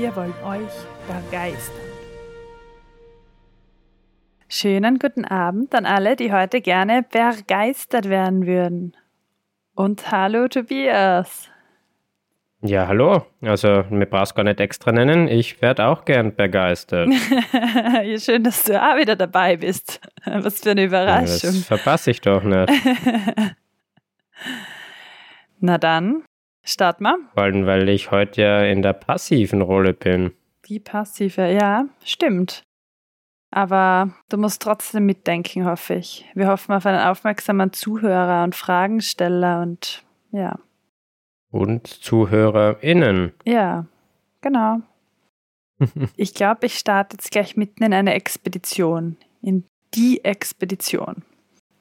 Wir wollen euch begeistern. Schönen guten Abend an alle, die heute gerne begeistert werden würden. Und hallo Tobias. Ja, hallo. Also, mir brauchst gar nicht extra nennen. Ich werde auch gern begeistert. ja, schön, dass du auch wieder dabei bist. Was für eine Überraschung. Das verpasse ich doch nicht. Na dann, starten wir. Vor allem, weil ich heute ja in der passiven Rolle bin. Die passive, ja, stimmt. Aber du musst trotzdem mitdenken, hoffe ich. Wir hoffen auf einen aufmerksamen Zuhörer und Fragensteller und ja. Und ZuhörerInnen. Ja, genau. ich glaube, ich starte jetzt gleich mitten in eine Expedition. In die Expedition.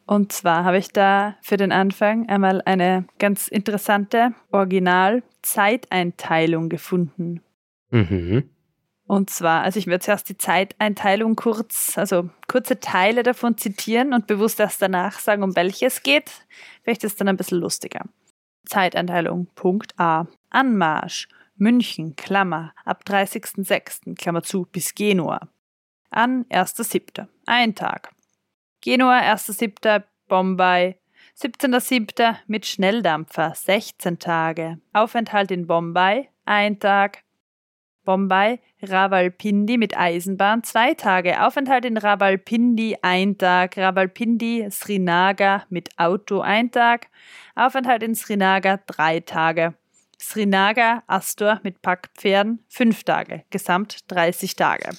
Und zwar habe ich da für den Anfang einmal eine ganz interessante Original-Zeiteinteilung gefunden. Mhm. Und zwar, also ich werde zuerst die Zeiteinteilung kurz, also kurze Teile davon zitieren und bewusst erst danach sagen, um welche es geht. Vielleicht ist es dann ein bisschen lustiger. Zeiteinteilung, Punkt A. Anmarsch, München, Klammer, ab 30.06., Klammer zu, bis Genua. An 1.07., ein Tag. Genua, 1.07., Bombay, 17.07. mit Schnelldampfer, 16 Tage. Aufenthalt in Bombay, ein Tag. Bombay, Rawalpindi mit Eisenbahn zwei Tage, Aufenthalt in Rawalpindi ein Tag, Rawalpindi, Srinagar mit Auto ein Tag, Aufenthalt in Srinagar drei Tage, Srinagar, Astor mit Packpferden fünf Tage, gesamt 30 Tage.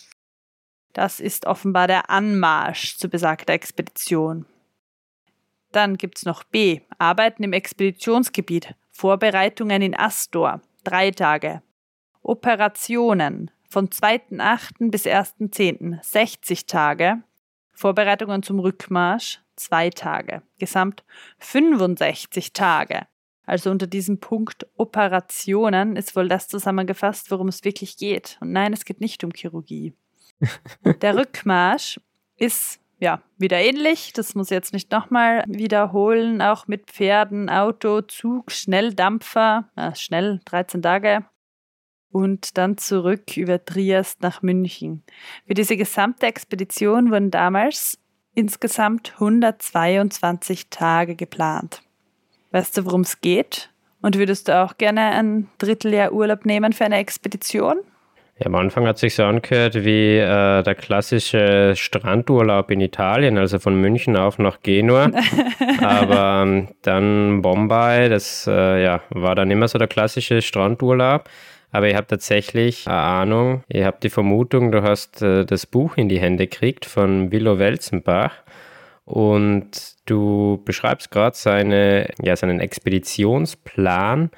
Das ist offenbar der Anmarsch zu besagter Expedition. Dann gibt's noch B. Arbeiten im Expeditionsgebiet. Vorbereitungen in Astor. Drei Tage. Operationen von 2.8. bis 1.10. 60 Tage. Vorbereitungen zum Rückmarsch zwei Tage. Gesamt 65 Tage. Also unter diesem Punkt Operationen ist wohl das zusammengefasst, worum es wirklich geht. Und nein, es geht nicht um Chirurgie. Der Rückmarsch ist ja wieder ähnlich. Das muss ich jetzt nicht nochmal wiederholen. Auch mit Pferden, Auto, Zug, Schnelldampfer. Äh, schnell, 13 Tage und dann zurück über Triest nach München. Für diese gesamte Expedition wurden damals insgesamt 122 Tage geplant. Weißt du, worum es geht? Und würdest du auch gerne ein Dritteljahr Urlaub nehmen für eine Expedition? Ja, am Anfang hat sich so angehört wie äh, der klassische Strandurlaub in Italien, also von München auf nach Genua. Aber ähm, dann Bombay, das äh, ja, war dann immer so der klassische Strandurlaub. Aber ich habe tatsächlich eine Ahnung, ich habe die Vermutung, du hast äh, das Buch in die Hände gekriegt von Willow Welzenbach und du beschreibst gerade seine, ja, seinen Expeditionsplan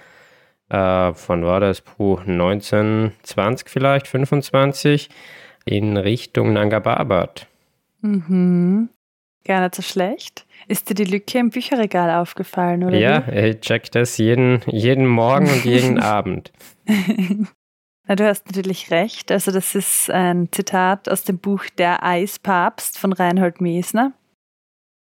äh, von war das Buch 1920 vielleicht, 25 in Richtung Nanga Parbat. Mhm. Gar nicht so schlecht. Ist dir die Lücke im Bücherregal aufgefallen, oder? Ja, wie? ich check das jeden, jeden Morgen und jeden Abend. Na, du hast natürlich recht. Also, das ist ein Zitat aus dem Buch Der Eispapst von Reinhold Mesner.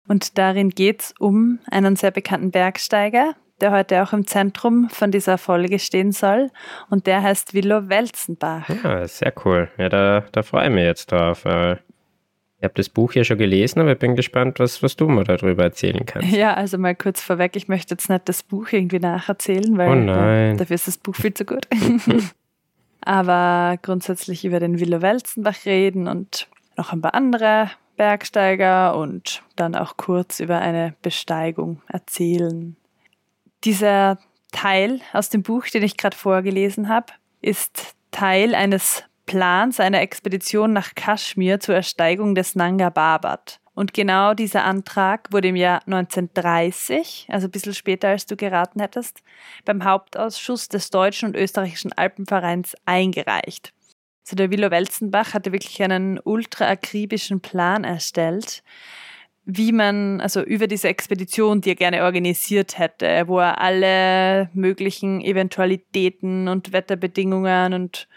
Und darin geht es um einen sehr bekannten Bergsteiger, der heute auch im Zentrum von dieser Folge stehen soll. Und der heißt Willow Welzenbach. Ja, sehr cool. Ja, da, da freue ich mich jetzt drauf. Ich habe das Buch ja schon gelesen, aber ich bin gespannt, was, was du mir darüber erzählen kannst. Ja, also mal kurz vorweg, ich möchte jetzt nicht das Buch irgendwie nacherzählen, weil oh nein. dafür ist das Buch viel zu gut. aber grundsätzlich über den Willow Welzenbach reden und noch ein paar andere Bergsteiger und dann auch kurz über eine Besteigung erzählen. Dieser Teil aus dem Buch, den ich gerade vorgelesen habe, ist Teil eines Plans einer Expedition nach Kaschmir zur Ersteigung des Nanga Parbat. Und genau dieser Antrag wurde im Jahr 1930, also ein bisschen später als du geraten hättest, beim Hauptausschuss des Deutschen und Österreichischen Alpenvereins eingereicht. Also der Willow Welzenbach hatte wirklich einen ultra akribischen Plan erstellt, wie man, also über diese Expedition, die er gerne organisiert hätte, wo er alle möglichen Eventualitäten und Wetterbedingungen und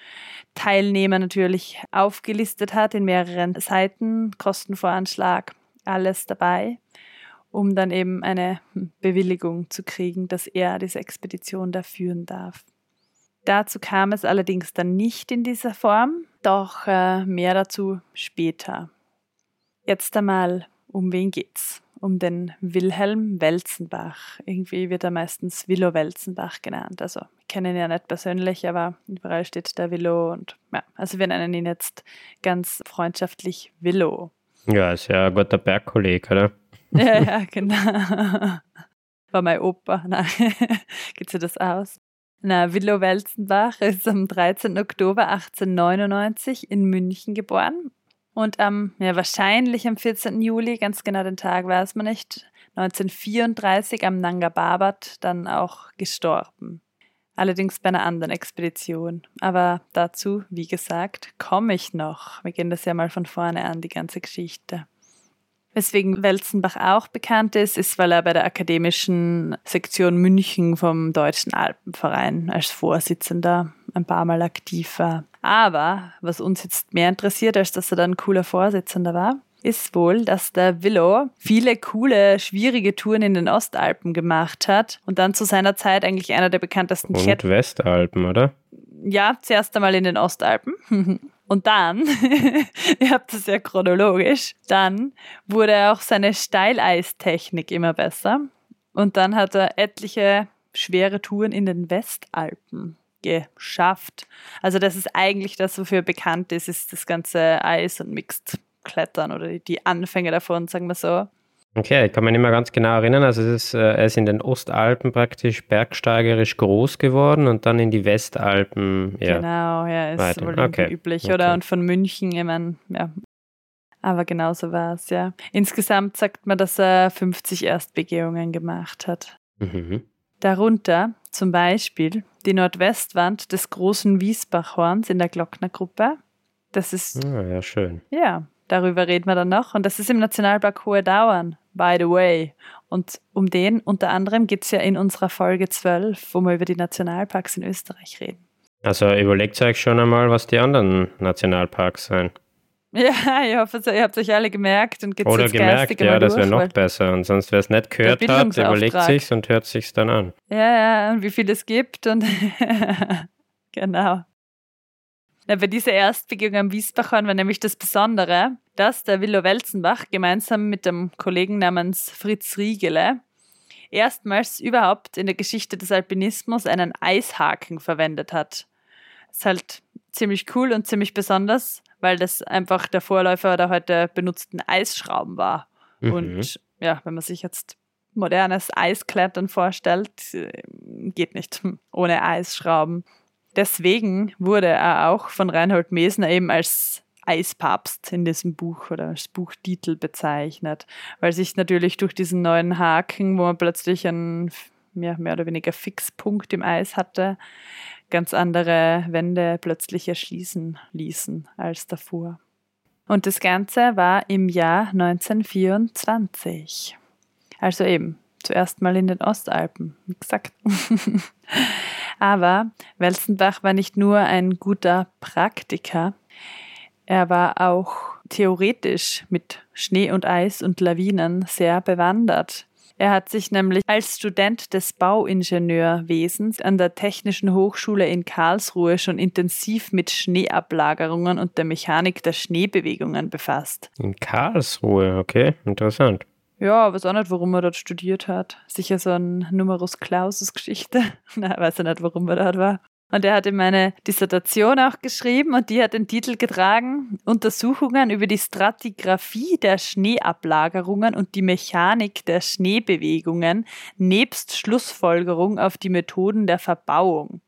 Teilnehmer natürlich aufgelistet hat in mehreren Seiten, Kostenvoranschlag, alles dabei, um dann eben eine Bewilligung zu kriegen, dass er diese Expedition da führen darf. Dazu kam es allerdings dann nicht in dieser Form, doch äh, mehr dazu später. Jetzt einmal, um wen geht's? Um den Wilhelm Welzenbach. Irgendwie wird er meistens Willow Welzenbach genannt. Also, ich kenne ihn ja nicht persönlich, aber überall steht der Willow und ja, also wir nennen ihn jetzt ganz freundschaftlich Willow. Ja, ist ja ein guter Bergkollege, oder? ja, ja, genau. War mein Opa. Nein, geht sich das aus? Na, Willow Welzenbach ist am 13. Oktober 1899 in München geboren und am, ja, wahrscheinlich am 14. Juli, ganz genau den Tag weiß man nicht, 1934 am Nanga Parbat dann auch gestorben. Allerdings bei einer anderen Expedition. Aber dazu, wie gesagt, komme ich noch. Wir gehen das ja mal von vorne an, die ganze Geschichte. Weswegen Welzenbach auch bekannt ist, ist, weil er bei der akademischen Sektion München vom Deutschen Alpenverein als Vorsitzender ein paar Mal aktiv war. Aber was uns jetzt mehr interessiert, als dass er dann ein cooler Vorsitzender war, ist wohl, dass der Willow viele coole, schwierige Touren in den Ostalpen gemacht hat und dann zu seiner Zeit eigentlich einer der bekanntesten Und Westalpen, oder? Ja, zuerst einmal in den Ostalpen. Und dann, ihr habt das ja chronologisch, dann wurde auch seine Steileistechnik immer besser. Und dann hat er etliche schwere Touren in den Westalpen geschafft. Also das ist eigentlich das, wofür bekannt ist, ist das ganze Eis- und Mixed-Klettern oder die Anfänge davon, sagen wir so. Okay, ich kann mich nicht mehr ganz genau erinnern. Also ist, äh, er ist in den Ostalpen praktisch bergsteigerisch groß geworden und dann in die Westalpen. Ja, genau, ja, ist weiter. wohl okay. üblich, okay. oder? Und von München, ich meine, ja. Aber genauso war es, ja. Insgesamt sagt man, dass er 50 Erstbegehungen gemacht hat. Mhm. Darunter zum Beispiel die Nordwestwand des großen Wiesbachhorns in der Glocknergruppe. Das ist. Ah, ja, schön. Ja, darüber reden wir dann noch. Und das ist im Nationalpark Hohe Dauern, by the way. Und um den unter anderem geht es ja in unserer Folge 12, wo wir über die Nationalparks in Österreich reden. Also überlegt euch schon einmal, was die anderen Nationalparks sind. Ja, ich hoffe, ihr habt euch alle gemerkt und geht's Oder gemerkt, ja, das wäre noch besser. Und sonst, wer es nicht gehört hat, überlegt sich's und hört sich's dann an. Ja, ja, und wie viel es gibt und genau. Ja, bei dieser Erstbegehung am Wiesbachhorn war nämlich das Besondere, dass der Willow Welzenbach gemeinsam mit dem Kollegen namens Fritz Riegele erstmals überhaupt in der Geschichte des Alpinismus einen Eishaken verwendet hat. Ist halt ziemlich cool und ziemlich besonders, weil das einfach der Vorläufer der heute benutzten Eisschrauben war. Mhm. Und ja, wenn man sich jetzt modernes Eisklettern vorstellt, äh, geht nicht ohne Eisschrauben. Deswegen wurde er auch von Reinhold Mesner eben als Eispapst in diesem Buch oder als Buchtitel bezeichnet, weil sich natürlich durch diesen neuen Haken, wo man plötzlich einen mehr, mehr oder weniger Fixpunkt im Eis hatte, ganz andere Wände plötzlich erschließen ließen als davor. Und das Ganze war im Jahr 1924. Also eben zuerst mal in den Ostalpen, wie gesagt. Aber Welzenbach war nicht nur ein guter Praktiker, er war auch theoretisch mit Schnee und Eis und Lawinen sehr bewandert. Er hat sich nämlich als Student des Bauingenieurwesens an der Technischen Hochschule in Karlsruhe schon intensiv mit Schneeablagerungen und der Mechanik der Schneebewegungen befasst. In Karlsruhe, okay, interessant. Ja, weiß auch nicht, warum er dort studiert hat. Sicher so ein Numerus Clausus Geschichte. Na, weiß ich nicht, warum er dort war. Und er hat ihm eine Dissertation auch geschrieben und die hat den Titel getragen Untersuchungen über die Stratigraphie der Schneeablagerungen und die Mechanik der Schneebewegungen nebst Schlussfolgerung auf die Methoden der Verbauung.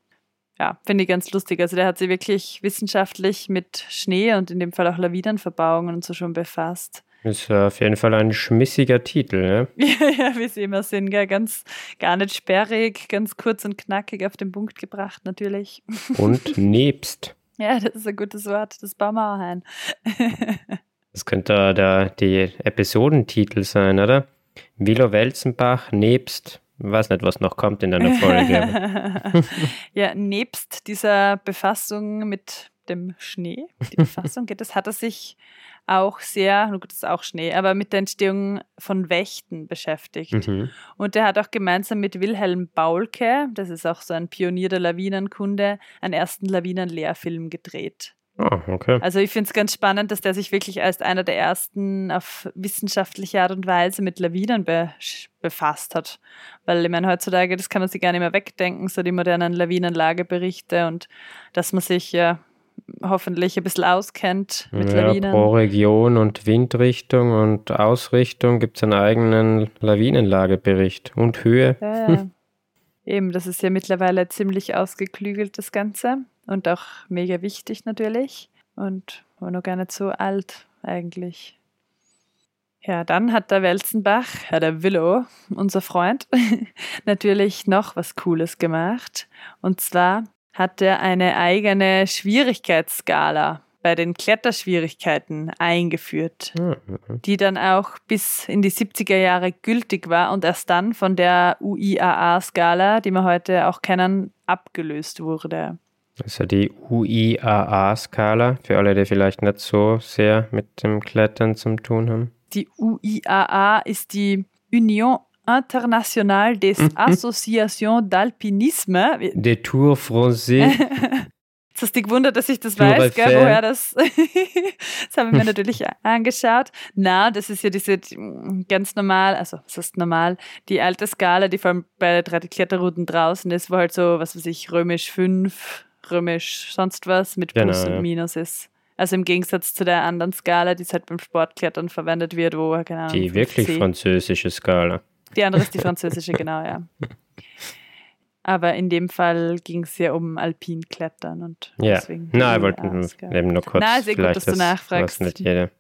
Ja, finde ich ganz lustig. Also der hat sich wirklich wissenschaftlich mit Schnee und in dem Fall auch Lawinenverbauungen und so schon befasst. Ist auf jeden Fall ein schmissiger Titel, ne? ja, ja, wie sie immer sind, gell? ganz gar nicht sperrig, ganz kurz und knackig auf den Punkt gebracht, natürlich. Und nebst. ja, das ist ein gutes Wort, das bauen wir auch ein. Das könnte der, die Episodentitel sein, oder? Willow Welzenbach nebst, weiß nicht, was noch kommt in einer Folge. ja, nebst dieser Befassung mit dem Schnee, die Befassung, das hat er sich auch sehr, gut, das ist auch Schnee, aber mit der Entstehung von Wächten beschäftigt. Mhm. Und er hat auch gemeinsam mit Wilhelm Baulke, das ist auch so ein Pionier der Lawinenkunde, einen ersten Lawinenlehrfilm gedreht. Oh, okay. Also ich finde es ganz spannend, dass der sich wirklich als einer der ersten auf wissenschaftliche Art und Weise mit Lawinen be befasst hat. Weil ich meine, heutzutage, das kann man sich gar nicht mehr wegdenken, so die modernen Lawinenlageberichte und dass man sich ja hoffentlich ein bisschen auskennt mit ja, Lawinen. Pro Region und Windrichtung und Ausrichtung gibt es einen eigenen Lawinenlagebericht und Höhe. Ja, ja. Eben, das ist ja mittlerweile ziemlich ausgeklügelt, das Ganze. Und auch mega wichtig natürlich. Und war noch gar nicht so alt eigentlich. Ja, dann hat der Welzenbach, ja, der Willow, unser Freund, natürlich noch was Cooles gemacht. Und zwar hat er eine eigene Schwierigkeitsskala bei den Kletterschwierigkeiten eingeführt, Mhm. die dann auch bis in die 70er Jahre gültig war und erst dann von der UIAA-Skala, die wir heute auch kennen, abgelöst wurde. Also die UIAA-Skala, für alle, die vielleicht nicht so sehr mit dem Klettern zu tun haben. Die UIAA ist die Union Internationale des Associations d'Alpinisme. Des Tours Français. Jetzt hast du dich gewundert, dass ich das Tour weiß, gell, woher das. das habe ich mir natürlich angeschaut. Na, das ist ja diese die, ganz normal, also was heißt normal, die alte Skala, die vor allem bei drei Kletterrouten draußen ist, wo halt so, was weiß ich, römisch 5, römisch sonst was mit Plus Genau, und. Minus ist. Also im Gegensatz zu der anderen Skala, die halt beim Sportklettern verwendet wird, wo, keine Ahnung, Die wirklich 5C. französische Skala. Die andere ist die französische, genau, ja. Aber in dem Fall ging es ja um Alpinklettern und Ja. deswegen. Na, ich die wollte UIA-Skala. eben nur kurz. Na, sehr gut, dass du nachfragst. nicht jeder.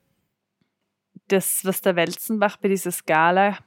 Das, was der Welzenbach bei dieser Skala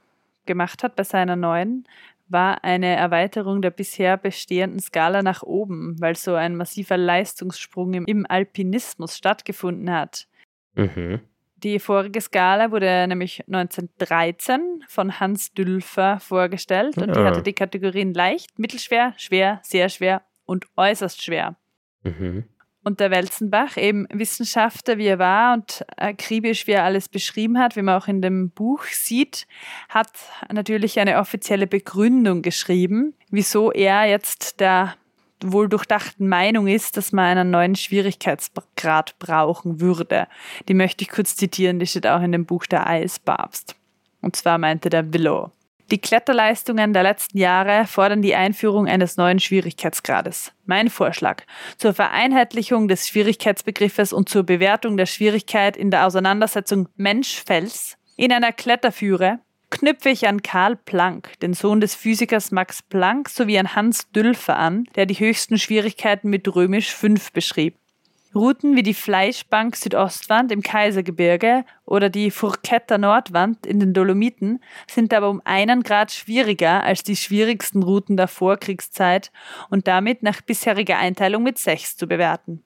gemacht hat, bei seiner neuen, war eine Erweiterung der bisher bestehenden Skala nach oben, weil so ein massiver Leistungssprung im, im Alpinismus stattgefunden hat. Mhm. Die vorige Skala wurde nämlich 1913 von Hans Dülfer vorgestellt und die hatte die Kategorien leicht, mittelschwer, schwer, sehr schwer und äußerst schwer. Mhm. Und der Welzenbach, eben Wissenschaftler, wie er war und akribisch, wie er alles beschrieben hat, wie man auch in dem Buch sieht, hat natürlich eine offizielle Begründung geschrieben, wieso er jetzt der wohl durchdachten Meinung ist, dass man einen neuen Schwierigkeitsgrad brauchen würde. Die möchte ich kurz zitieren, die steht auch in dem Buch Der Eispapst. Und zwar meinte der Willow. Die Kletterleistungen der letzten Jahre fordern die Einführung eines neuen Schwierigkeitsgrades. Mein Vorschlag zur Vereinheitlichung des Schwierigkeitsbegriffes und zur Bewertung der Schwierigkeit in der Auseinandersetzung Mensch-Fels in einer Kletterführe knüpfe ich an Karl Planck, den Sohn des Physikers Max Planck, sowie an Hans Dülfer an, der die höchsten Schwierigkeiten mit römisch 5 beschrieb. Routen wie die Fleischbank Südostwand im Kaisergebirge oder die Fourquetter Nordwand in den Dolomiten sind aber um einen Grad schwieriger als die schwierigsten Routen der Vorkriegszeit und damit nach bisheriger Einteilung mit 6 zu bewerten.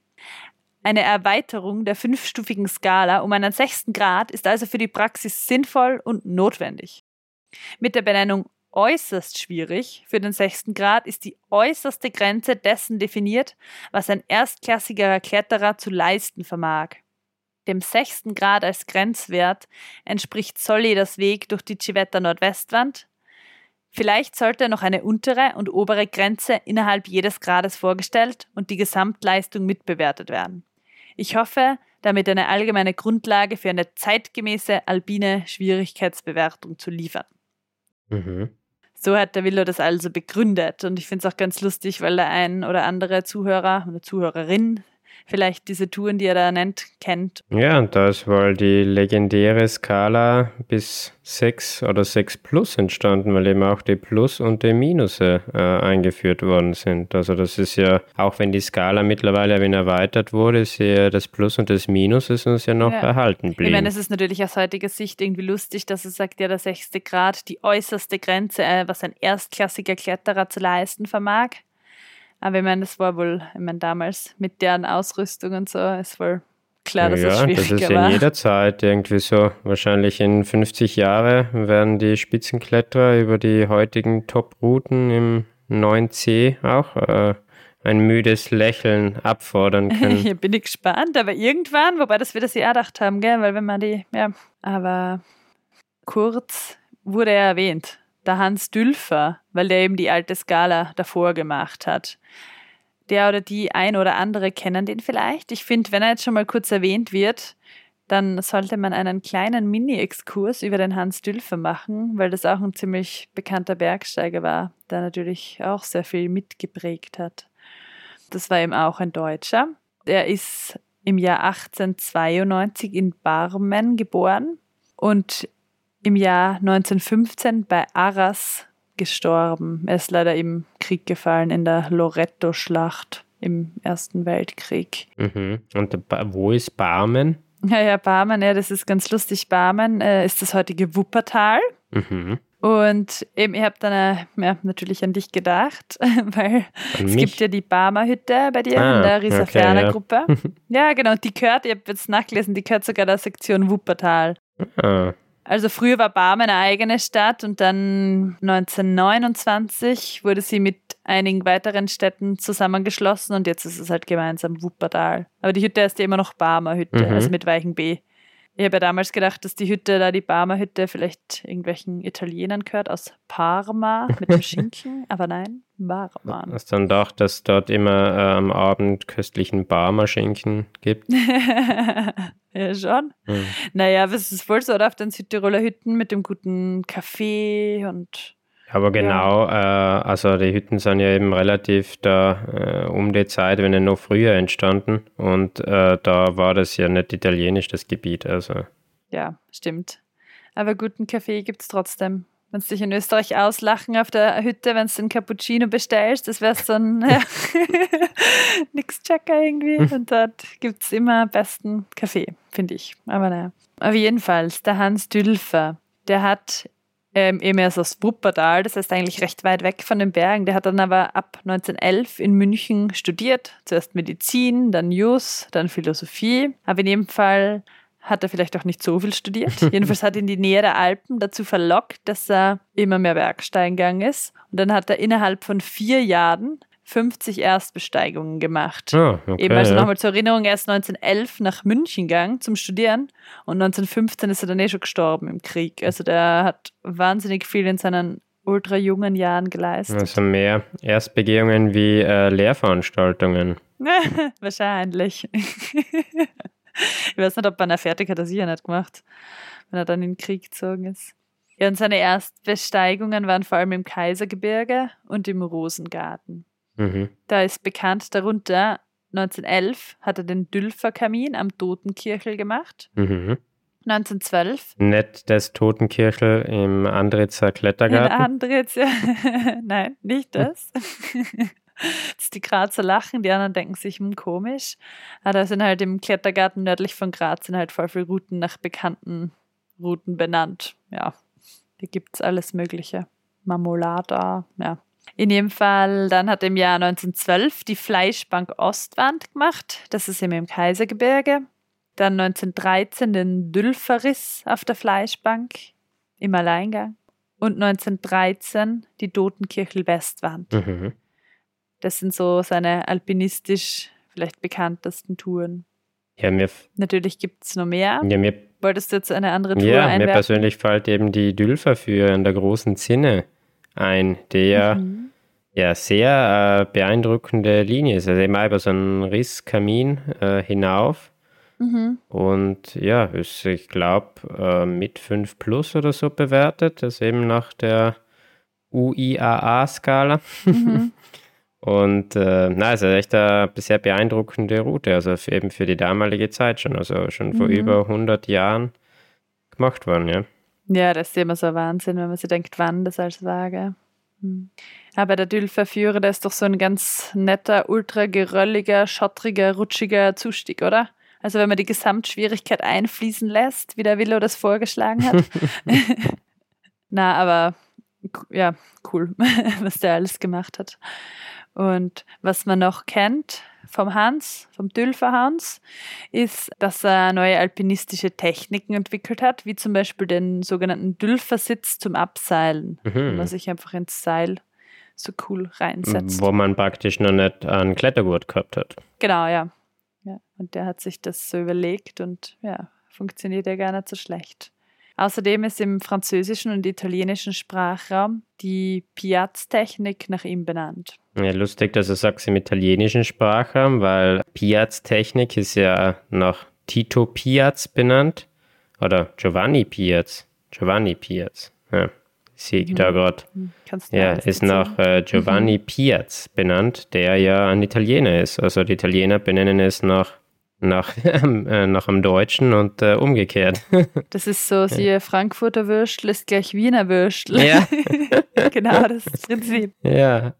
Eine Erweiterung der fünfstufigen Skala um einen sechsten Grad ist also für die Praxis sinnvoll und notwendig. Mit der Benennung äußerst schwierig für den sechsten Grad ist die äußerste Grenze dessen definiert, was ein erstklassiger Kletterer zu leisten vermag. Dem sechsten Grad als Grenzwert entspricht Solleders Weg durch die Civetta Nordwestwand. Vielleicht sollte noch eine untere und obere Grenze innerhalb jedes Grades vorgestellt und die Gesamtleistung mitbewertet werden. Ich hoffe, damit eine allgemeine Grundlage für eine zeitgemäße alpine Schwierigkeitsbewertung zu liefern. Mhm. So hat der Willow das also begründet. Und ich finde es auch ganz lustig, weil der ein oder andere Zuhörer oder Zuhörerin vielleicht diese Touren, die er da nennt, kennt. Ja, und da ist wohl die legendäre Skala bis 6 oder 6 Plus entstanden, weil eben auch die Plus und die Minusse äh, eingeführt worden sind. Also das ist ja, auch wenn die Skala mittlerweile ein erweitert wurde, ist ja das Plus und das Minus ist uns ja noch ja. erhalten geblieben. Ich meine, es ist natürlich aus heutiger Sicht irgendwie lustig, dass es sagt, ja, der sechste Grad, die äußerste Grenze, äh, was ein erstklassiger Kletterer zu leisten vermag. Aber ich meine, das war wohl, ich meine, damals mit deren Ausrüstung und so, ist wohl klar, dass ja, es schwieriger das ist in jeder Zeit irgendwie so. Wahrscheinlich in 50 Jahren werden die Spitzenkletterer über die heutigen Top-Routen im 9C auch äh, ein müdes Lächeln abfordern können. Hier bin ich gespannt, aber irgendwann, wobei das wir das ja gedacht haben, gell, weil wenn man die, ja, aber kurz wurde er erwähnt der Hans Dülfer, weil der eben die alte Skala davor gemacht hat. Der oder die ein oder andere kennen den vielleicht. Ich finde, wenn er jetzt schon mal kurz erwähnt wird, dann sollte man einen kleinen Mini-Exkurs über den Hans Dülfer machen, weil das auch ein ziemlich bekannter Bergsteiger war, der natürlich auch sehr viel mitgeprägt hat. Das war eben auch ein Deutscher. Er ist im Jahr 1892 in Barmen geboren und im Jahr 1915 bei Arras gestorben. Er ist leider im Krieg gefallen, in der Loretto-Schlacht im Ersten Weltkrieg. Mhm. Und wo ist Barmen? Ja, ja, Barmen, ja, das ist ganz lustig. Barmen äh, ist das heutige Wuppertal. Mhm. Und eben, ich habe dann äh, ja, natürlich an dich gedacht, weil an es mich? gibt ja die Barmer Hütte bei dir ah, in der Risaferner okay, Gruppe. Ja. ja. genau, die gehört, ich habe jetzt nachgelesen, die gehört sogar der Sektion Wuppertal. Ah. Also früher war Barmen eine eigene Stadt und dann 1929 wurde sie mit einigen weiteren Städten zusammengeschlossen und jetzt ist es halt gemeinsam Wuppertal. Aber die Hütte ist ja immer noch Barmer Hütte, mhm. also mit weichen B. Ich habe ja damals gedacht, dass die Hütte da, die Barmer Hütte, vielleicht irgendwelchen Italienern gehört aus Parma mit dem Schinken, aber nein, Barma. Hast dann doch, dass dort immer äh, am Abend köstlichen Barmer Schinken gibt? ja, schon. Hm. Naja, was ist voll so, oder? Auf den Südtiroler Hütten mit dem guten Kaffee und aber genau, ja. äh, also die Hütten sind ja eben relativ da äh, um die Zeit, wenn nicht noch früher entstanden. Und äh, da war das ja nicht italienisch, das Gebiet. Also. Ja, stimmt. Aber guten Kaffee gibt es trotzdem. Wenn sie dich in Österreich auslachen auf der Hütte, wenn du einen Cappuccino bestellst, das wäre so ein ja, Nix-Checker irgendwie. Und dort gibt es immer besten Kaffee, finde ich. Aber naja. Aber jedenfalls, der Hans Dülfer, der hat ähm, eben erst aus Wuppertal, das heißt eigentlich recht weit weg von den Bergen. Der hat dann aber ab 1911 in München studiert. Zuerst Medizin, dann Jus, dann Philosophie. Aber in jedem Fall hat er vielleicht auch nicht so viel studiert. Jedenfalls hat ihn die Nähe der Alpen dazu verlockt, dass er immer mehr Bergsteigen gegangen ist. Und dann hat er innerhalb von vier Jahren 50 Erstbesteigungen gemacht. Oh, okay, Eben also ja. nochmal zur Erinnerung, er ist 1911 nach München gegangen zum Studieren und 1915 ist er dann eh schon gestorben im Krieg. Also der hat wahnsinnig viel in seinen ultra jungen Jahren geleistet. Also mehr Erstbegehungen wie äh, Lehrveranstaltungen. Wahrscheinlich. ich weiß nicht, ob er fertig hat er sicher nicht gemacht, wenn er dann in den Krieg gezogen ist. Ja, und seine Erstbesteigungen waren vor allem im Kaisergebirge und im Rosengarten. Mhm. Da ist bekannt darunter, 1911 hat er den Dülferkamin am Totenkirchel gemacht. Mhm. 1912. Nett das Totenkirchel im Andritzer Klettergarten. In Andritz, ja. Nein, nicht das. das ist die Grazer lachen, die anderen denken sich, hm, komisch. Aber da sind halt im Klettergarten nördlich von Graz sind halt voll viele Routen nach bekannten Routen benannt. Ja, da gibt es alles Mögliche. Marmolada, ja. In jedem Fall, dann hat er im Jahr 1912 die Fleischbank Ostwand gemacht. Das ist eben im Kaisergebirge. Dann 1913 den Dülferriss auf der Fleischbank im Alleingang. Und 1913 die Totenkirchel Westwand. Mhm. Das sind so seine alpinistisch vielleicht bekanntesten Touren. Ja, mir Natürlich gibt es noch mehr. Ja, mir, Wolltest du jetzt eine andere Tour ja, einwerfen? mir persönlich fällt eben die Dülfer für in der großen Zinne ein, der mhm. ja sehr äh, beeindruckende Linie ist. Also immer über so einen Risskamin äh, hinauf. Mhm. Und ja, ist, ich glaube, äh, mit 5 plus oder so bewertet. Das eben nach der UIAA-Skala. Mhm. Und äh, na, es ist echt eine sehr beeindruckende Route, also für, eben für die damalige Zeit schon, also schon vor mhm. über 100 Jahren gemacht worden, ja. Ja, das ist immer so ein Wahnsinn, wenn man sich denkt, wann das als war, hm. Aber der Dülferführer, der ist doch so ein ganz netter, ultra gerölliger, schottriger, rutschiger Zustieg, oder? Also wenn man die Gesamtschwierigkeit einfließen lässt, wie der Willow das vorgeschlagen hat. Na, aber ja, cool, was der alles gemacht hat. Und was man noch kennt vom Hans, vom Dülfer Hans, ist, dass er neue alpinistische Techniken entwickelt hat, wie zum Beispiel den sogenannten Dülfersitz zum Abseilen, mhm. wo man sich einfach ins Seil so cool reinsetzt. Wo man praktisch noch nicht einen Klettergurt gehabt hat. Genau, ja. ja. Und der hat sich das so überlegt und ja, funktioniert ja gar nicht so schlecht. Außerdem ist im französischen und italienischen Sprachraum die Piaz-Technik nach ihm benannt. Ja, lustig, dass du sagst im italienischen Sprachraum, weil Piaz-Technik ist ja nach Tito Piaz benannt oder Giovanni Piaz. Giovanni Piaz. Ja, sehe ich mhm. da gerade. Hm, ja, ist nach äh, Giovanni mhm. Piaz benannt, der ja ein Italiener ist. Also die Italiener benennen es nach nach, äh, nach dem Deutschen und äh, umgekehrt. Das ist so, siehe Frankfurter Würstel ist gleich Wiener Würstel. Ja. genau, das ist das Prinzip. Ja.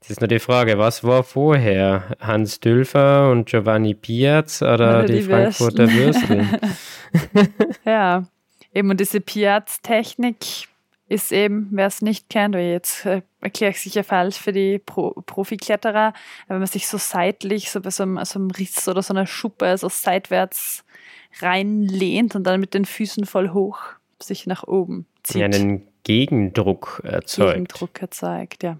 Das ist nur die Frage, was war vorher? Hans Dülfer und Giovanni Piaz oder, oder die, die, Frankfurter Würstel? ja, eben und diese Piaz-Technik ist eben, wer es nicht kennt, oder jetzt äh, erkläre ich sicher falsch für die Pro Profikletterer, wenn man sich so seitlich, so bei so einem, so einem Riss oder so einer Schuppe, so seitwärts reinlehnt und dann mit den Füßen voll hoch sich nach oben zieht. Ja, einen Gegendruck erzeugt. Gegendruck erzeugt, ja.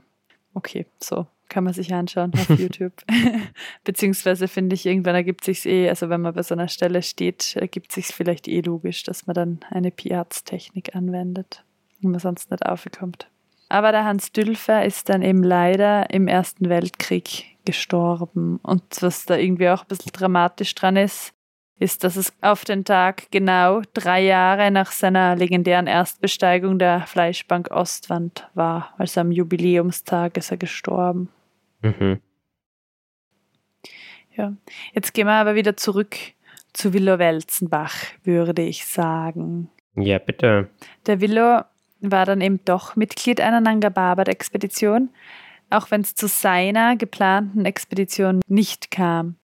Okay, so kann man sich anschauen auf YouTube. Beziehungsweise finde ich, irgendwann ergibt sich eh, also wenn man bei so einer Stelle steht, ergibt sich vielleicht eh logisch, dass man dann eine Piaz-Technik anwendet wenn man sonst nicht aufkommt. Aber der Hans Dülfer ist dann eben leider im Ersten Weltkrieg gestorben. Und was da irgendwie auch ein bisschen dramatisch dran ist, ist, dass es auf den Tag genau drei Jahre nach seiner legendären Erstbesteigung der Fleischbank Ostwand war. Also am Jubiläumstag ist er gestorben. Mhm. Ja, jetzt gehen wir aber wieder zurück zu Willow Welzenbach, würde ich sagen. Ja, bitte. Der Willow war dann eben doch Mitglied einer Nanga Parbat-Expedition, auch wenn es zu seiner geplanten Expedition nicht kam.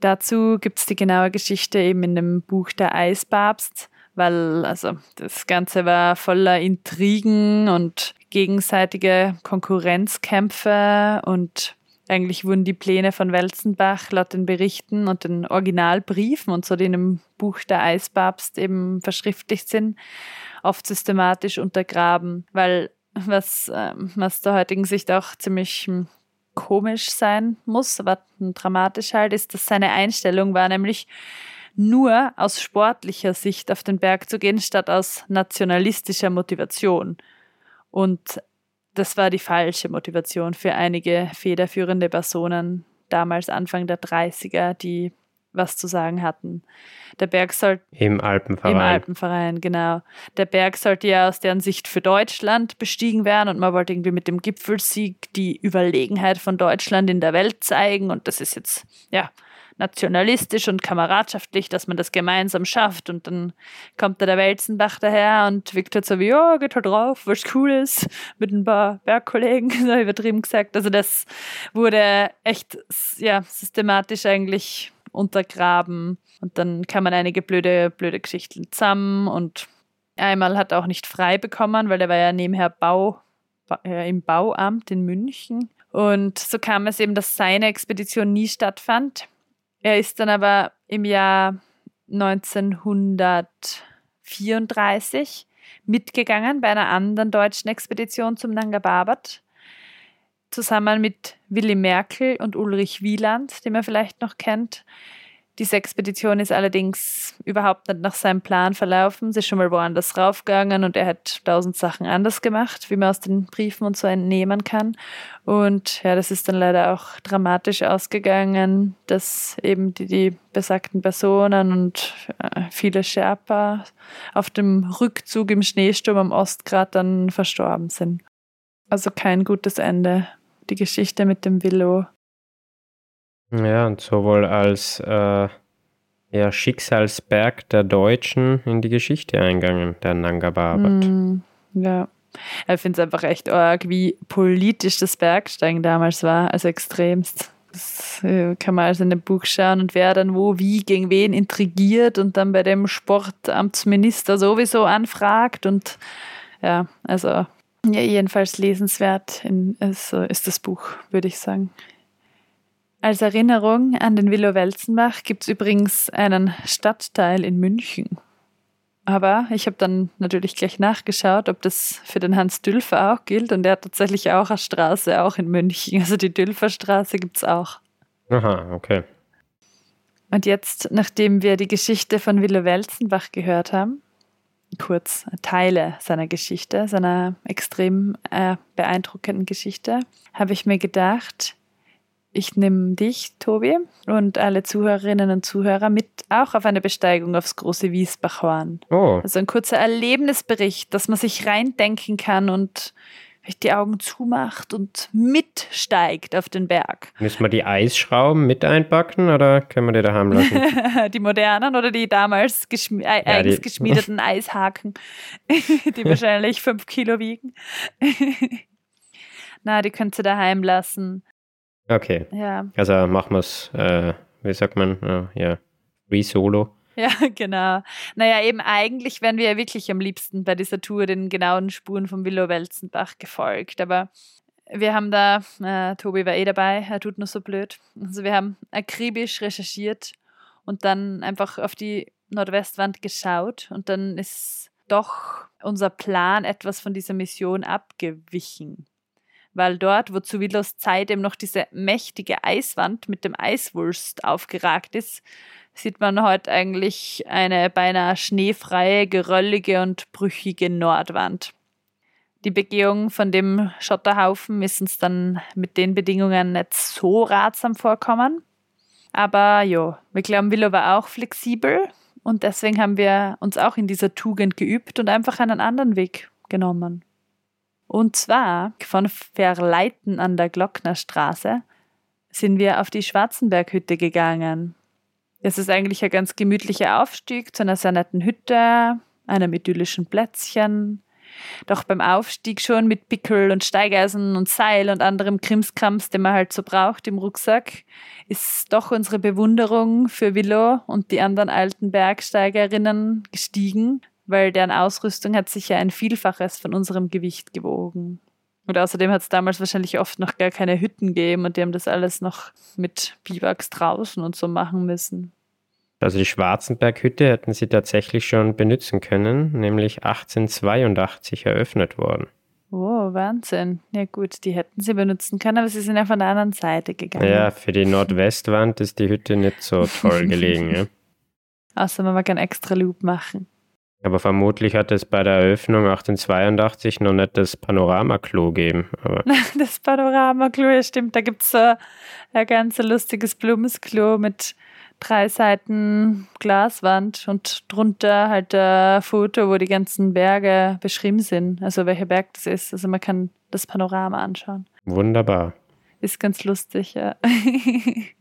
Dazu gibt es die genaue Geschichte eben in dem Buch der Eispapst, weil also das Ganze war voller Intrigen und gegenseitige Konkurrenzkämpfe und eigentlich wurden die Pläne von Welzenbach laut den Berichten und den Originalbriefen und so, die in dem Buch der Eispapst eben verschriftlicht sind, oft systematisch untergraben, weil was ähm, aus der heutigen Sicht auch ziemlich hm, komisch sein muss, aber dramatisch halt, ist, dass seine Einstellung war nämlich nur aus sportlicher Sicht auf den Berg zu gehen, statt aus nationalistischer Motivation. Und das war die falsche Motivation für einige federführende Personen damals Anfang der 30er, die was zu sagen hatten. Der Berg sollte. Im Alpenverein. Im Alpenverein, genau. Der Berg sollte ja aus deren Sicht für Deutschland bestiegen werden und man wollte irgendwie mit dem Gipfelsieg die Überlegenheit von Deutschland in der Welt zeigen und das ist jetzt, ja, nationalistisch und kameradschaftlich, dass man das gemeinsam schafft. Und dann kommt da der Welzenbach daher und wirkt halt so wie, ja, oh, geht halt drauf, was cool ist, mit ein paar Bergkollegen, so übertrieben gesagt. Also das wurde echt, ja, systematisch eigentlich untergraben. Und dann kann man einige blöde, blöde Geschichten zusammen und einmal hat er auch nicht frei bekommen, weil er war ja nebenher Bau, äh, im Bauamt in München. Und so kam es eben, dass seine Expedition nie stattfand. Er ist dann aber im Jahr 1934 mitgegangen bei einer anderen deutschen Expedition zum Nanga Parbat zusammen mit Willy Merkel und Ulrich Wieland, den man vielleicht noch kennt. Diese Expedition ist allerdings überhaupt nicht nach seinem Plan verlaufen. Sie ist schon mal woanders raufgegangen und er hat tausend Sachen anders gemacht, wie man aus den Briefen und so entnehmen kann. Und ja, das ist dann leider auch dramatisch ausgegangen, dass eben die, die besagten Personen und äh, viele Sherpa auf dem Rückzug im Schneesturm am Ostgrat dann verstorben sind. Also kein gutes Ende die Geschichte mit dem Willow. Ja, und sowohl als äh, ja, Schicksalsberg der Deutschen in die Geschichte eingegangen, der Nanga Parbat. Mm, ja. Ich finde es einfach echt arg, wie politisch das Bergsteigen damals war, also extremst. Das äh, kann man also in dem Buch schauen und wer dann wo, wie, gegen wen intrigiert und dann bei dem Sportamtsminister sowieso anfragt und ja, also ja, jedenfalls lesenswert in, also ist das Buch, würde ich sagen. Als Erinnerung an den Willow Welzenbach gibt es übrigens einen Stadtteil in München. Aber ich habe dann natürlich gleich nachgeschaut, ob das für den Hans Dülfer auch gilt. Und der hat tatsächlich auch eine Straße, auch in München. Also die Dülferstraße gibt es auch. Aha, okay. Und jetzt, nachdem wir die Geschichte von Willow Welzenbach gehört haben, kurz Teile seiner Geschichte, seiner extrem äh, beeindruckenden Geschichte, habe ich mir gedacht, ich nehme dich, Tobi, und alle Zuhörerinnen und Zuhörer mit auch auf eine Besteigung aufs große Wiesbachhorn. Oh. Also ein kurzer Erlebnisbericht, dass man sich reindenken kann und die Augen zumacht und mitsteigt auf den Berg. Müssen wir die Eisschrauben mit einpacken oder können wir die daheim lassen? die modernen oder die damals geschmi äh, ja, eigens die geschmiedeten Eishaken, die wahrscheinlich fünf Kilo wiegen. Na, die könnt ihr daheim lassen. Okay. Ja. Also machen wir es, äh, wie sagt man, uh, ja, Free Solo. Ja, genau. Naja, eben eigentlich wären wir ja wirklich am liebsten bei dieser Tour den genauen Spuren von Willow Welzenbach gefolgt. Aber wir haben da, äh, Tobi war eh dabei, er tut nur so blöd. Also wir haben akribisch recherchiert und dann einfach auf die Nordwestwand geschaut und dann ist doch unser Plan etwas von dieser Mission abgewichen weil dort, wo zu Willows Zeit eben noch diese mächtige Eiswand mit dem Eiswulst aufgeragt ist, sieht man heute eigentlich eine beinahe schneefreie, geröllige und brüchige Nordwand. Die Begehung von dem Schotterhaufen ist uns dann mit den Bedingungen nicht so ratsam vorkommen. Aber ja, wir glauben, Willow war auch flexibel und deswegen haben wir uns auch in dieser Tugend geübt und einfach einen anderen Weg genommen. Und zwar von Verleiten an der Glocknerstraße sind wir auf die Schwarzenberghütte gegangen. Es ist eigentlich ein ganz gemütlicher Aufstieg zu einer sehr netten Hütte, einem idyllischen Plätzchen. Doch beim Aufstieg schon mit Pickel und Steigeisen und Seil und anderem Krimskrams, den man halt so braucht im Rucksack, ist doch unsere Bewunderung für Willow und die anderen alten Bergsteigerinnen gestiegen weil deren Ausrüstung hat sich ja ein Vielfaches von unserem Gewicht gewogen. Und außerdem hat es damals wahrscheinlich oft noch gar keine Hütten gegeben und die haben das alles noch mit Biwaks draußen und so machen müssen. Also die Schwarzenberghütte hätten sie tatsächlich schon benutzen können, nämlich 1882 eröffnet worden. Oh, Wahnsinn. Ja gut, die hätten sie benutzen können, aber sie sind ja von der anderen Seite gegangen. Ja, für die Nordwestwand ist die Hütte nicht so toll gelegen. ja. Außer man mag einen extra Loop machen. Aber vermutlich hat es bei der Eröffnung 1882 noch nicht das Panoramaklo gegeben. Aber das Panoramaklo, ja stimmt. Da gibt es so ein ganz lustiges Blumensklo mit drei Seiten Glaswand und drunter halt ein Foto, wo die ganzen Berge beschrieben sind. Also welcher Berg das ist. Also man kann das Panorama anschauen. Wunderbar. Ist ganz lustig, ja.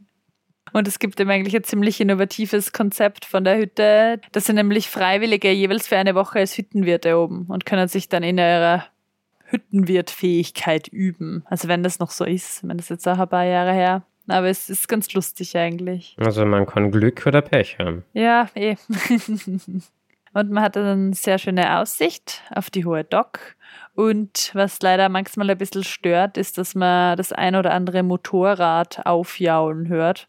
Und es gibt eben eigentlich ein ziemlich innovatives Konzept von der Hütte. Das sind nämlich Freiwillige jeweils für eine Woche als Hüttenwirte oben und können sich dann in ihrer Hüttenwirtfähigkeit üben. Also wenn das noch so ist, wenn das jetzt auch ein paar Jahre her. Aber es ist ganz lustig eigentlich. Also man kann Glück oder Pech haben. Ja, eh. und man hat dann sehr schöne Aussicht auf die hohe Dock. Und was leider manchmal ein bisschen stört, ist, dass man das ein oder andere Motorrad aufjaulen hört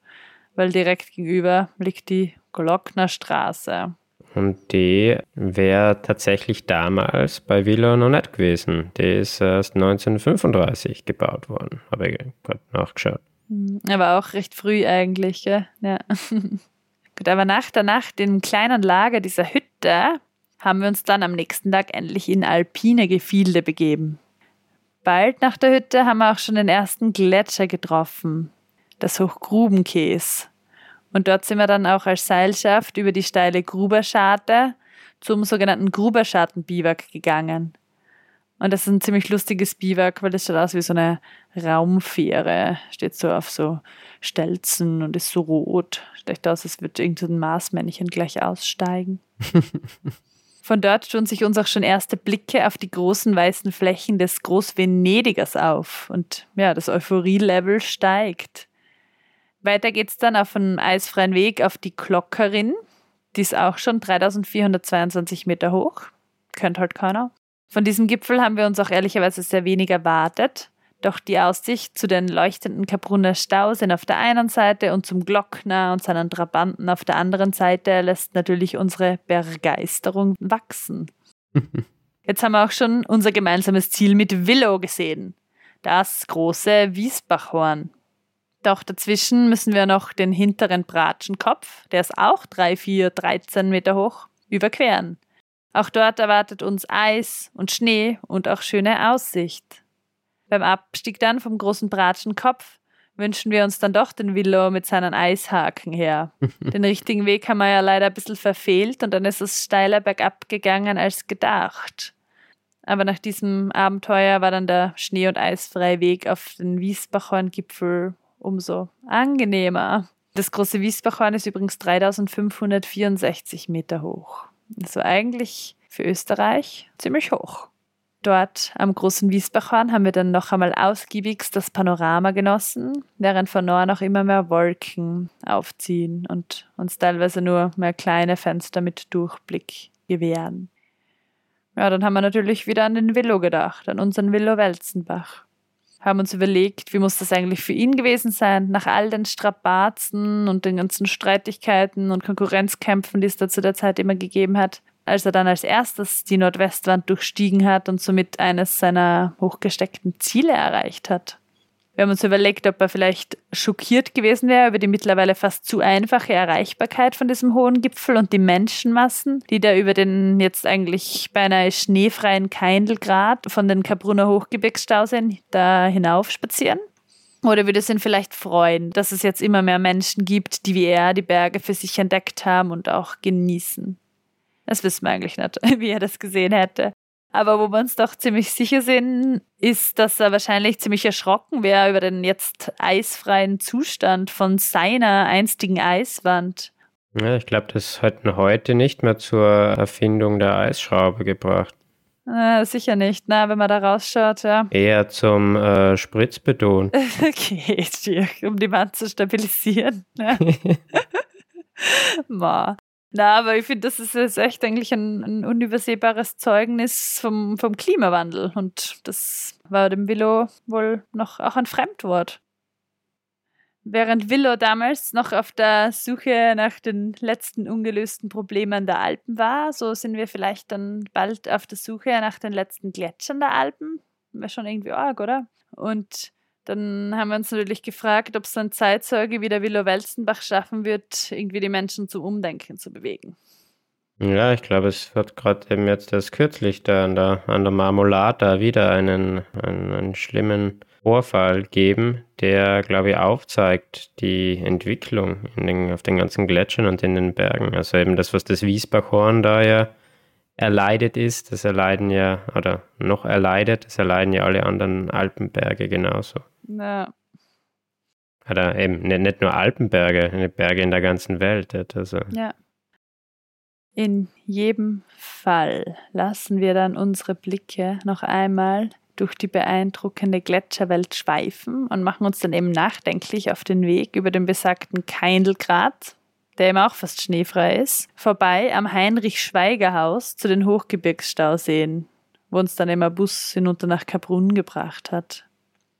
weil direkt gegenüber liegt die Glocknerstraße. Und die wäre tatsächlich damals bei Villa noch nicht gewesen. Die ist erst 1935 gebaut worden, habe ich gerade nachgeschaut. Hm, aber auch recht früh eigentlich, gell? Ja. Gut, aber nach der Nacht im kleinen Lager dieser Hütte haben wir uns dann am nächsten Tag endlich in alpine Gefilde begeben. Bald nach der Hütte haben wir auch schon den ersten Gletscher getroffen das Hochgrubenkäs. Und dort sind wir dann auch als Seilschaft über die steile Gruberscharte zum sogenannten Gruberschartenbiwak gegangen. Und das ist ein ziemlich lustiges Biwak, weil das schaut aus wie so eine Raumfähre. Steht so auf so Stelzen und ist so rot. Steht aus, als würde irgendein Marsmännchen gleich aussteigen. Von dort tun sich uns auch schon erste Blicke auf die großen weißen Flächen des Großvenedigers auf. Und ja, das Euphorie-Level steigt. Weiter geht's dann auf einem eisfreien Weg auf die Glockerin. Die ist auch schon 3422 Meter hoch. Kennt halt keiner. Von diesem Gipfel haben wir uns auch ehrlicherweise sehr wenig erwartet. Doch die Aussicht zu den leuchtenden Kaprunner Stauseen auf der einen Seite und zum Glockner und seinen Trabanten auf der anderen Seite lässt natürlich unsere Begeisterung wachsen. Jetzt haben wir auch schon unser gemeinsames Ziel mit Willow gesehen. Das große Wiesbachhorn. Doch dazwischen müssen wir noch den hinteren Bratschenkopf, der ist auch 3, 4, 13 Meter hoch, überqueren. Auch dort erwartet uns Eis und Schnee und auch schöne Aussicht. Beim Abstieg dann vom großen Bratschenkopf wünschen wir uns dann doch den Willow mit seinen Eishaken her. den richtigen Weg haben wir ja leider ein bisschen verfehlt und dann ist es steiler bergab gegangen als gedacht. Aber nach diesem Abenteuer war dann der schnee- und eisfreie Weg auf den Wiesbachhorn-Gipfel umso angenehmer. Das große Wiesbachhorn ist übrigens 3564 Meter hoch. Also eigentlich für Österreich ziemlich hoch. Dort am großen Wiesbachhorn haben wir dann noch einmal ausgiebigst das Panorama genossen, während von Norden auch immer mehr Wolken aufziehen und uns teilweise nur mehr kleine Fenster mit Durchblick gewähren. Ja, dann haben wir natürlich wieder an den Willow gedacht, an unseren Willow Welzenbach haben uns überlegt, wie muss das eigentlich für ihn gewesen sein, nach all den Strapazen und den ganzen Streitigkeiten und Konkurrenzkämpfen, die es da zu der Zeit immer gegeben hat, als er dann als erstes die Nordwestwand durchstiegen hat und somit eines seiner hochgesteckten Ziele erreicht hat. Wir haben uns überlegt, ob er vielleicht schockiert gewesen wäre über die mittlerweile fast zu einfache Erreichbarkeit von diesem hohen Gipfel und die Menschenmassen, die da über den jetzt eigentlich beinahe schneefreien Keindelgrad von den Kabrunner Hochgebirgsstauseen da hinauf spazieren. Oder würde es ihn vielleicht freuen, dass es jetzt immer mehr Menschen gibt, die wie er die Berge für sich entdeckt haben und auch genießen? Das wissen wir eigentlich nicht, wie er das gesehen hätte. Aber wo wir uns doch ziemlich sicher sind, ist, dass er wahrscheinlich ziemlich erschrocken wäre über den jetzt eisfreien Zustand von seiner einstigen Eiswand. Ja, ich glaube, das hat heute nicht mehr zur Erfindung der Eisschraube gebracht. Äh, sicher nicht, na, wenn man da rausschaut, ja. Eher zum äh, Spritzbeton. okay, um die Wand zu stabilisieren. Ja. Ma. Na, aber ich finde, das ist jetzt echt eigentlich ein, ein, unübersehbares Zeugnis vom, vom Klimawandel. Und das war dem Willow wohl noch auch ein Fremdwort. Während Willow damals noch auf der Suche nach den letzten ungelösten Problemen der Alpen war, so sind wir vielleicht dann bald auf der Suche nach den letzten Gletschern der Alpen. Wäre schon irgendwie arg, oder? Und dann haben wir uns natürlich gefragt, ob es ein Zeitzeuge wie der Willow Welzenbach schaffen wird, irgendwie die Menschen zum Umdenken zu bewegen. Ja, ich glaube, es wird gerade eben jetzt erst kürzlich da an der, an der Marmolata wieder einen, einen, einen schlimmen Vorfall geben, der, glaube ich, aufzeigt die Entwicklung den, auf den ganzen Gletschern und in den Bergen. Also eben das, was das Wiesbachhorn da ja erleidet ist, das erleiden ja, oder noch erleidet, das erleiden ja alle anderen Alpenberge genauso. Ja. Oder eben nicht nur Alpenberge, Berge in der ganzen Welt. Also. Ja. In jedem Fall lassen wir dann unsere Blicke noch einmal durch die beeindruckende Gletscherwelt schweifen und machen uns dann eben nachdenklich auf den Weg über den besagten Keindelgrat, der eben auch fast schneefrei ist, vorbei am Heinrich-Schweiger-Haus zu den Hochgebirgsstauseen, wo uns dann immer Bus hinunter nach Kaprun gebracht hat.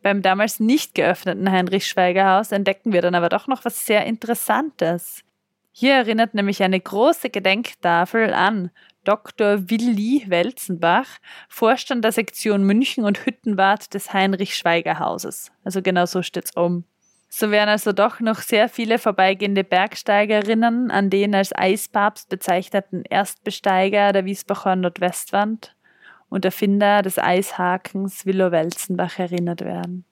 Beim damals nicht geöffneten Heinrich-Schweiger-Haus entdecken wir dann aber doch noch was sehr Interessantes. Hier erinnert nämlich eine große Gedenktafel an Dr. Willi Welzenbach, Vorstand der Sektion München und Hüttenwart des Heinrich-Schweiger-Hauses. Also genau so steht's um. So wären also doch noch sehr viele vorbeigehende Bergsteigerinnen an den als Eispapst bezeichneten Erstbesteiger der Wiesbacher Nordwestwand und Erfinder des Eishakens Willow Welzenbach erinnert werden.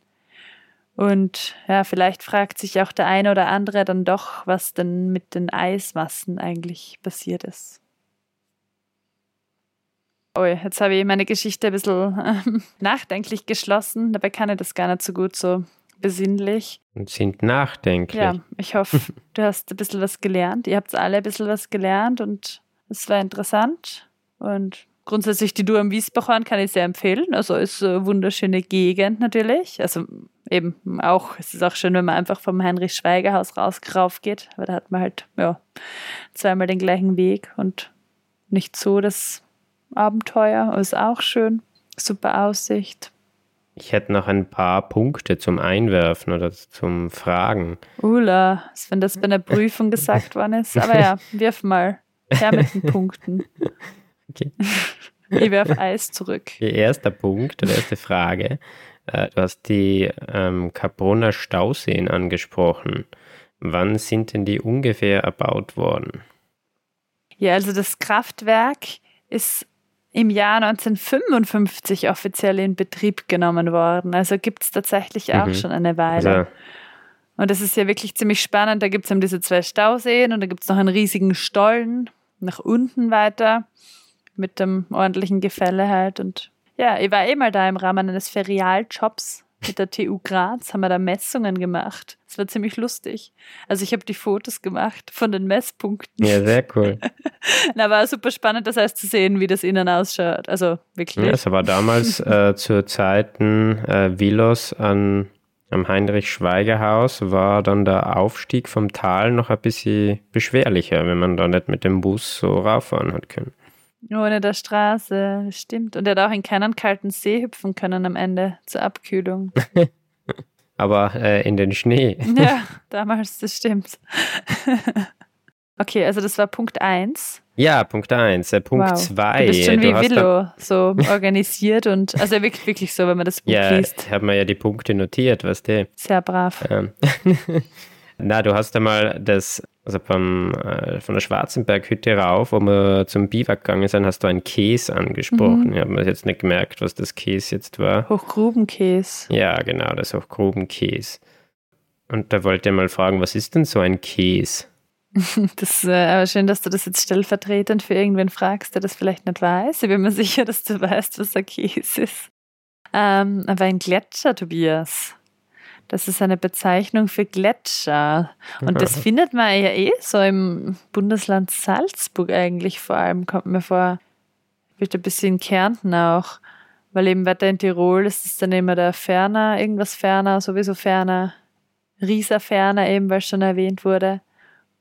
Und ja, vielleicht fragt sich auch der eine oder andere dann doch, was denn mit den Eismassen eigentlich passiert ist. Oh, jetzt habe ich meine Geschichte ein bisschen äh, nachdenklich geschlossen. Dabei kann ich das gar nicht so gut so besinnlich. Und sind nachdenklich. Ja, ich hoffe, du hast ein bisschen was gelernt. Ihr habt alle ein bisschen was gelernt und es war interessant. Und grundsätzlich die Tour am Wiesbachhorn kann ich sehr empfehlen. Also ist eine wunderschöne Gegend natürlich. Also eben auch, es ist auch schön, wenn man einfach vom Heinrich-Schweiger-Haus raus geht, weil da hat man halt ja, zweimal den gleichen Weg und nicht so das Abenteuer. Ist auch schön. Super Aussicht. Ich hätte noch ein paar Punkte zum Einwerfen oder zum Fragen. Ula, wenn das bei einer Prüfung gesagt worden ist. Aber ja, wirf mal. Her mit den Punkten. Okay. Ich werfe Eis zurück. Der erste Punkt, die erste Frage. Äh, du hast die ähm, Capronner Stauseen angesprochen. Wann sind denn die ungefähr erbaut worden? Ja, also das Kraftwerk ist im Jahr 1955 offiziell in Betrieb genommen worden. Also gibt es tatsächlich auch mhm. schon eine Weile. Also, und das ist ja wirklich ziemlich spannend. Da gibt es eben diese zwei Stauseen und da gibt es noch einen riesigen Stollen nach unten weiter mit dem ordentlichen Gefälle halt. Und ja, ich war eh mal da im Rahmen eines Ferialjobs mit der TU Graz, haben wir da Messungen gemacht. Das war ziemlich lustig. Also ich habe die Fotos gemacht von den Messpunkten. Ja, sehr cool. Na, war super spannend, das heißt zu sehen, wie das innen ausschaut. Also wirklich. Ja, das war damals äh, zur Zeiten äh, Vilos an am Heinrich-Schweiger-Haus war dann der Aufstieg vom Tal noch ein bisschen beschwerlicher, wenn man da nicht mit dem Bus so rauffahren hat können. Ohne der Straße, stimmt. Und er hat auch in keinen kalten See hüpfen können am Ende zur Abkühlung. Aber äh, in den Schnee. ja, damals, das stimmt. okay, also das war Punkt 1. Ja, Punkt 1. Äh, Punkt 2. Wow. Du bist schon wie Willow, so organisiert und also wirklich, wirklich so, wenn man das Buch ja, liest. Ja, haben wir ja die Punkte notiert, was der. Sehr brav. Ähm. Na, du hast einmal das, also vom, äh, von der Schwarzenberghütte rauf, wo wir zum Biwak gegangen sind, hast du einen Käse angesprochen. Mhm. Ich habe mir jetzt nicht gemerkt, was das Käse jetzt war. Hochgrubenkäse. Ja, genau, das Hochgrubenkäse. Und da wollte ich mal fragen, was ist denn so ein Käse? Das ist äh, aber schön, dass du das jetzt stellvertretend für irgendwen fragst, der das vielleicht nicht weiß. Ich bin mir sicher, dass du weißt, was ein Käse ist. Ähm, aber ein Gletscher, Tobias. Das ist eine Bezeichnung für Gletscher. Und das findet man ja eh so im Bundesland Salzburg eigentlich vor allem, kommt mir vor. Wird ein bisschen in Kärnten auch. Weil eben weiter in Tirol ist es dann immer der Ferner, irgendwas Ferner, sowieso Ferner. Rieser Ferner eben, weil es schon erwähnt wurde.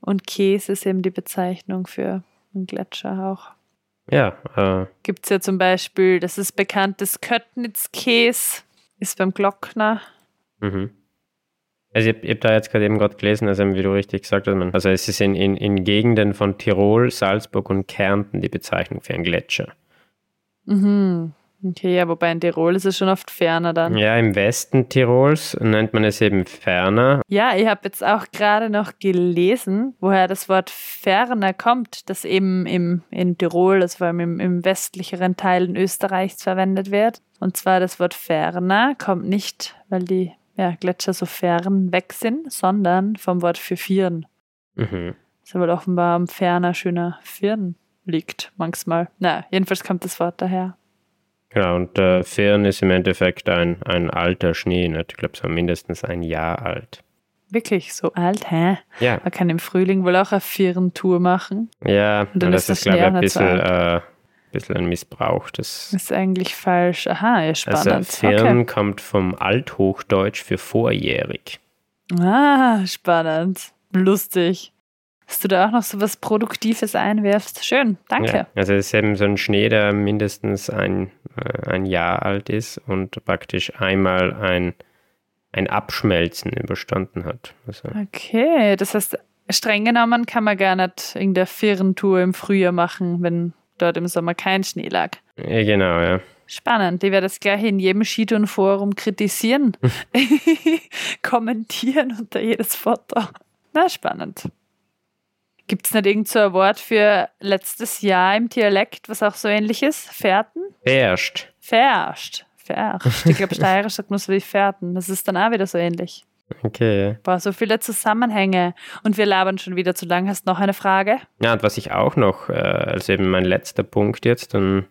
Und Käse ist eben die Bezeichnung für einen Gletscher auch. Ja. Äh. Gibt es ja zum Beispiel, das ist bekannt, das Köttnitz-Käse ist beim Glockner. Mhm. Also ich, ich habe da jetzt gerade eben gerade gelesen, also wie du richtig gesagt hast, also es ist in, in, in Gegenden von Tirol, Salzburg und Kärnten die Bezeichnung für einen Gletscher. Mhm. Okay, ja, wobei in Tirol ist es schon oft ferner dann. Ja, im Westen Tirols nennt man es eben ferner. Ja, ich habe jetzt auch gerade noch gelesen, woher das Wort ferner kommt, das eben im, in Tirol, also vor allem im, im westlicheren Teilen Österreichs verwendet wird. Und zwar das Wort ferner kommt nicht, weil die ja, Gletscher so fern weg sind, sondern vom Wort für Firn. Mhm. Das weil offenbar am ferner schöner Firn liegt, manchmal. Na, jedenfalls kommt das Wort daher. Genau, und äh, Firn ist im Endeffekt ein, ein alter Schnee, nicht? ich glaube so mindestens ein Jahr alt. Wirklich so alt, hä? Ja. Man kann im Frühling wohl auch eine Firn-Tour machen. Ja, und dann das ist, glaube ich, ein bisschen, bisschen ein Missbrauch. Das ist eigentlich falsch. Aha, ja, spannend. Also Firn okay. kommt vom Althochdeutsch für vorjährig. Ah, spannend. Lustig. Dass du da auch noch so was Produktives einwerfst. Schön, danke. Ja, also es ist eben so ein Schnee, der mindestens ein, äh, ein Jahr alt ist und praktisch einmal ein, ein Abschmelzen überstanden hat. Also okay, das heißt, streng genommen kann man gar nicht in der Firrentour im Frühjahr machen, wenn dort im Sommer kein Schnee lag. Ja, genau, ja. Spannend. Ich werde das gleich in jedem Skitourenforum kritisieren, kommentieren unter jedes Foto. Na, spannend. Gibt es nicht irgend so ein Wort für letztes Jahr im Dialekt, was auch so ähnlich ist? Fährten? Fährst. Fährst. Fährst. Ich glaube, steirisch sagt man so wie Fährten. Das ist dann auch wieder so ähnlich. Okay. Boah, so viele Zusammenhänge. Und wir labern schon wieder zu lang. Hast du noch eine Frage? Ja, und was ich auch noch, äh, als eben mein letzter Punkt jetzt, dann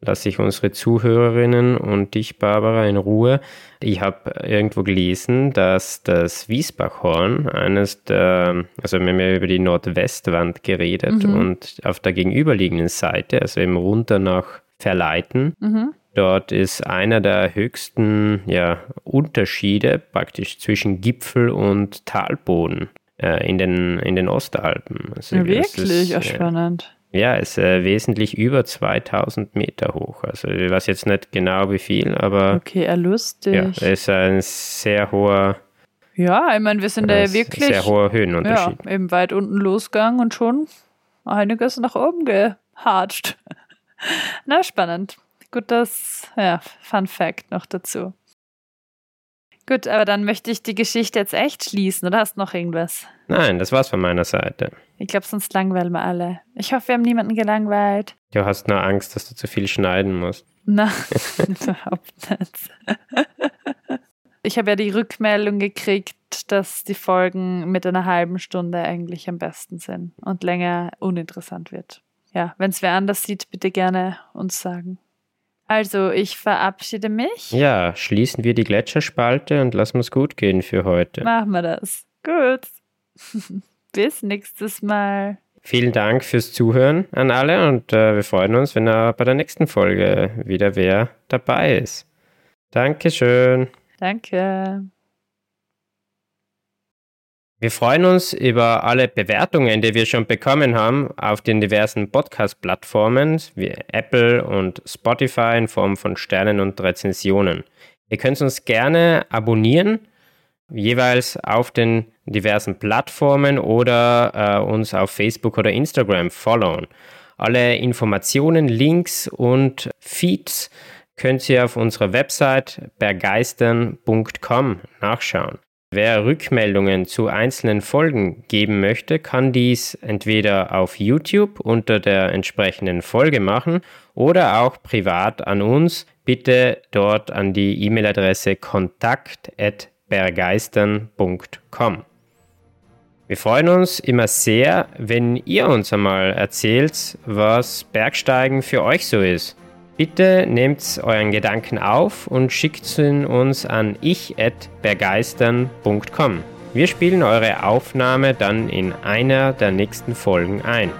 lasse ich unsere Zuhörerinnen und dich, Barbara, in Ruhe. Ich habe irgendwo gelesen, dass das Wiesbachhorn, eines der, also wir haben ja über die Nordwestwand geredet mhm. und auf der gegenüberliegenden Seite, also eben runter nach Verleiten, mhm. Dort ist einer der höchsten ja, Unterschiede praktisch zwischen Gipfel und Talboden äh, in, den, in den Ostalpen. Also ja, wirklich, ist, spannend. Ja, ist äh, wesentlich über 2000 Meter hoch. Also ich weiß jetzt nicht genau wie viel, aber. Okay, lustig. Ja, ist ein sehr hoher. Ja, ich meine, wir sind da ja wirklich. Sehr hoher Höhenunterschied. Ja, eben weit unten losgegangen und schon einiges nach oben gehatscht. Na, spannend. Gut, das, ja, Fun Fact noch dazu. Gut, aber dann möchte ich die Geschichte jetzt echt schließen, oder hast du noch irgendwas? Nein, das war's von meiner Seite. Ich glaube, sonst langweilen wir alle. Ich hoffe, wir haben niemanden gelangweilt. Du hast nur Angst, dass du zu viel schneiden musst. Nein, überhaupt nicht. Ich habe ja die Rückmeldung gekriegt, dass die Folgen mit einer halben Stunde eigentlich am besten sind und länger uninteressant wird. Ja, wenn es wer anders sieht, bitte gerne uns sagen. Also, ich verabschiede mich. Ja, schließen wir die Gletscherspalte und lassen es gut gehen für heute. Machen wir das. Gut. Bis nächstes Mal. Vielen Dank fürs Zuhören an alle und äh, wir freuen uns, wenn er bei der nächsten Folge wieder wer dabei ist. Dankeschön. Danke. Wir freuen uns über alle Bewertungen, die wir schon bekommen haben auf den diversen Podcast-Plattformen wie Apple und Spotify in Form von Sternen und Rezensionen. Ihr könnt uns gerne abonnieren, jeweils auf den diversen Plattformen oder äh, uns auf Facebook oder Instagram followen. Alle Informationen, Links und Feeds könnt ihr auf unserer Website bergeistern.com nachschauen. Wer Rückmeldungen zu einzelnen Folgen geben möchte, kann dies entweder auf YouTube unter der entsprechenden Folge machen oder auch privat an uns. Bitte dort an die E-Mail-Adresse kontakt.bergeistern.com. Wir freuen uns immer sehr, wenn ihr uns einmal erzählt, was Bergsteigen für euch so ist. Bitte nehmt euren Gedanken auf und schickt ihn uns an ich@bergeistern.com. Wir spielen eure Aufnahme dann in einer der nächsten Folgen ein.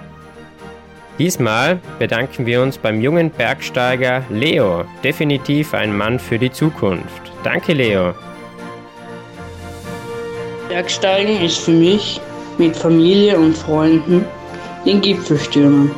Diesmal bedanken wir uns beim jungen Bergsteiger Leo, definitiv ein Mann für die Zukunft. Danke Leo. Bergsteigen ist für mich mit Familie und Freunden den Gipfelstürmen.